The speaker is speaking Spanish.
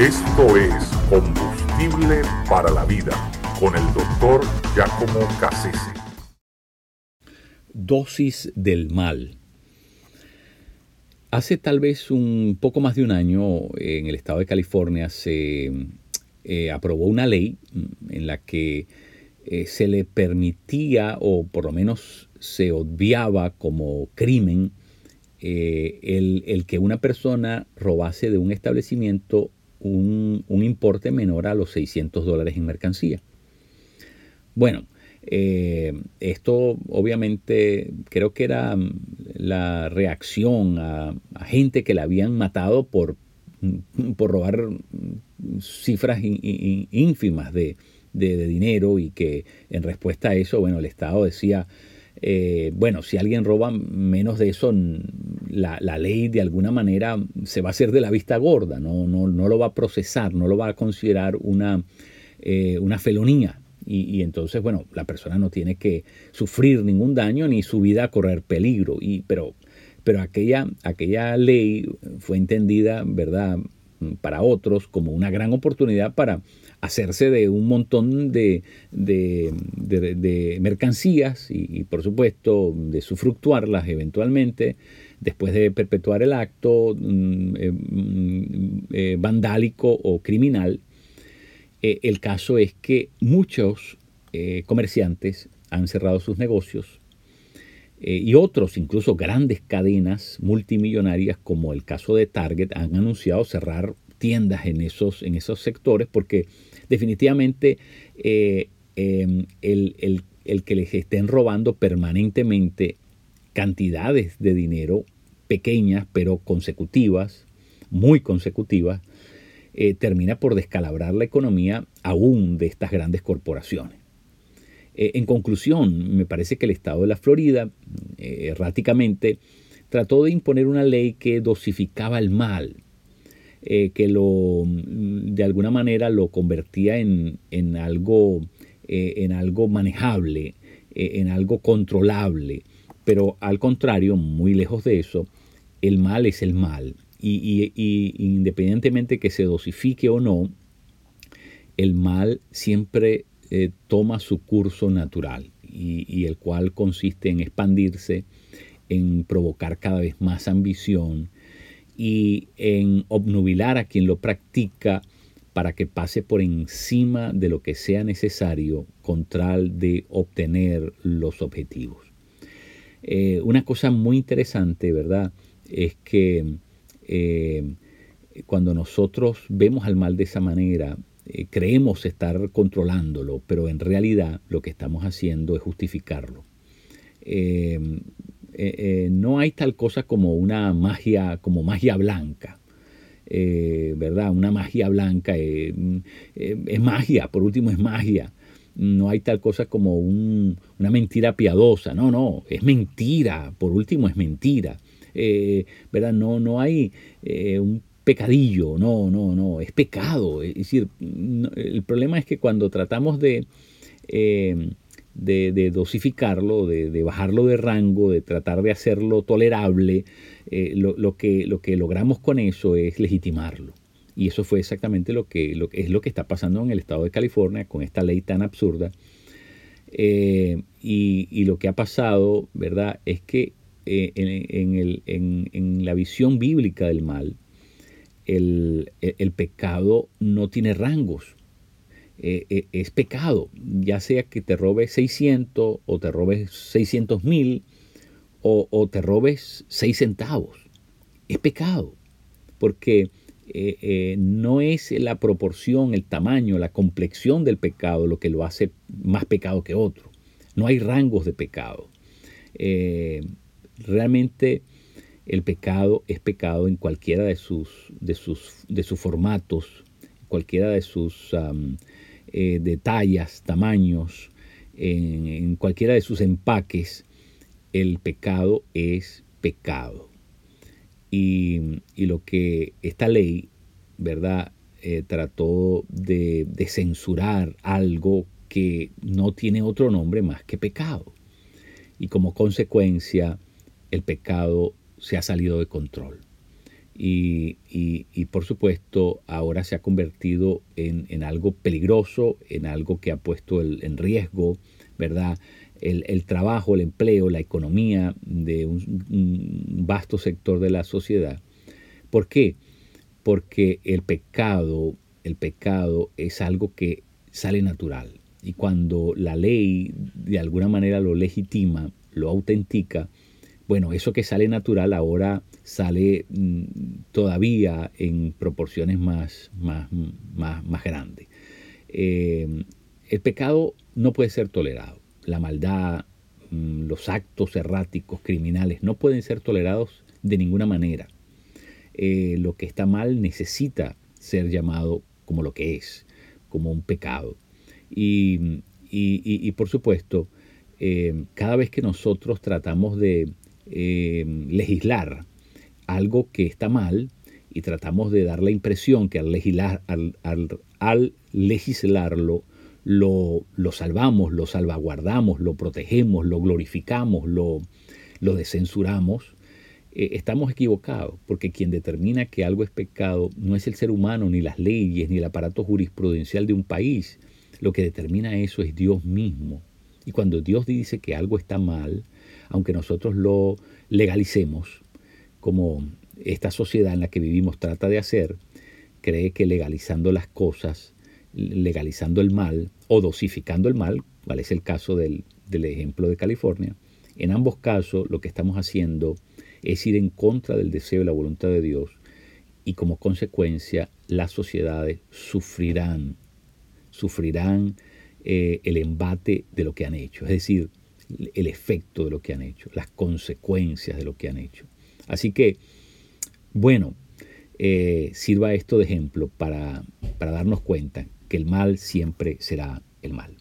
Esto es Combustible para la Vida con el doctor Giacomo Cassese. Dosis del mal. Hace tal vez un poco más de un año en el estado de California se eh, aprobó una ley en la que eh, se le permitía o por lo menos se obviaba como crimen eh, el, que una persona robase de un establecimiento un, importe menor a los 600 dólares en mercancía. Bueno, eh, esto obviamente creo que era mm, la reacción a, gente que la habían matado por, mm, por robar mm, cifras ínfimas de, de, dinero y que en respuesta a eso, bueno, el Estado decía, eh, bueno, si alguien roba menos de eso, la, ley de alguna manera se va a hacer de la vista gorda, no, no, no lo va a procesar, no lo va a considerar una, eh, una felonía. Y, entonces, bueno, la persona no tiene que sufrir ningún daño ni su vida correr peligro. Y, pero pero aquella, aquella ley fue entendida, ¿verdad?, para otros como una gran oportunidad para hacerse de un montón de, mercancías y, por supuesto de sufructuarlas eventualmente después de perpetuar el acto mm, eh, mm, eh, vandálico o criminal. Eh, el caso es que muchos comerciantes han cerrado sus negocios y otros, incluso grandes cadenas multimillonarias como el caso de Target, han anunciado cerrar tiendas en esos, en esos sectores porque definitivamente eh, em, el, que les estén robando permanentemente cantidades de dinero pequeñas pero consecutivas, muy consecutivas, eh, termina por descalabrar la economía aún de estas grandes corporaciones. Eh, en conclusión, me parece que el Estado de la Florida erráticamente trató de imponer una ley que dosificaba el mal, eh, que lo, mm, de alguna manera lo convertía en, algo, eh, en algo manejable, eh, en algo controlable. Pero al contrario, muy lejos de eso, el mal es el mal. Y, independientemente que se dosifique o no, el mal siempre toma su curso natural y, el cual consiste en expandirse, en provocar cada vez más ambición, y en obnubilar a quien lo practica para que pase por encima de lo que sea necesario con tal de obtener los objetivos. Eh, una cosa muy interesante, ¿verdad? Es que eh, cuando nosotros vemos al mal de esa manera, eh, creemos estar controlándolo, pero en realidad lo que estamos haciendo es justificarlo. Eh, eh, no hay tal cosa como una magia, como magia blanca. ¿Verdad? Una magia blanca es magia, por último es magia. No hay tal cosa como una mentira piadosa. No, no, es mentira, por último es mentira. ¿Verdad? No, no hay un pecadillo, no, no, no, es pecado. Es decir, el problema es que cuando tratamos de de, dosificarlo, de, bajarlo de rango, de tratar de hacerlo tolerable, eh, lo, que, lo que logramos con eso es legitimarlo. Y eso fue exactamente lo que, lo, es lo que está pasando en el estado de California con esta ley tan absurda. Eh, y, lo que ha pasado, ¿verdad?, es que eh, en, la visión bíblica del mal, el, el pecado no tiene rangos. Eh, eh, es pecado, ya sea que te robes 600 o te robes 600 mil o, te robes 6 centavos. Es pecado, porque eh, no es la proporción, el tamaño, la complexión del pecado lo que lo hace más pecado que otro. No hay rangos de pecado. realmente el pecado es pecado en cualquiera de sus, de sus, de sus formatos, cualquiera de sus eh, de tallas, tamaños, en, cualquiera de sus empaques, el pecado es pecado. Y, lo que esta ley, ¿verdad? Eh, trató de, de, censurar algo que no tiene otro nombre más que pecado. Y como consecuencia, el pecado se ha salido de control. y, por supuesto ahora se ha convertido en, algo peligroso, en algo que ha puesto en riesgo, ¿verdad? El, trabajo, el empleo, la economía de un, vasto sector de la sociedad. ¿Por qué? Porque el pecado, el pecado es algo que sale natural. Y cuando la ley de alguna manera lo legitima, lo autentica, bueno, eso que sale natural ahora sale mm, todavía en proporciones más, más, más, grandes. Eh, el pecado no puede ser tolerado. La maldad, mm, los actos erráticos, criminales, no pueden ser tolerados de ninguna manera. Eh, lo que está mal necesita ser llamado como lo que es, como un pecado. Y, por supuesto, eh, cada vez que nosotros tratamos de eh, legislar algo que está mal y tratamos de dar la impresión que al, legislar, al, legislarlo lo, lo, salvamos, lo salvaguardamos, lo protegemos, lo glorificamos, lo, lo descensuramos, eh, estamos equivocados, porque quien determina que algo es pecado no es el ser humano, ni las leyes, ni el aparato jurisprudencial de un país. Lo que determina eso es Dios mismo. Y cuando Dios dice que algo está mal, aunque nosotros lo legalicemos, como esta sociedad en la que vivimos trata de hacer, cree que legalizando las cosas, legalizando el mal o dosificando el mal, cual es el caso del, ejemplo de California, en ambos casos lo que estamos haciendo es ir en contra del deseo y la voluntad de Dios y como consecuencia las sociedades sufrirán, sufrirán eh, el embate de lo que han hecho, es decir, el efecto de lo que han hecho, las consecuencias de lo que han hecho. Así que, bueno, eh, sirva esto de ejemplo para, para darnos cuenta que el mal siempre será el mal.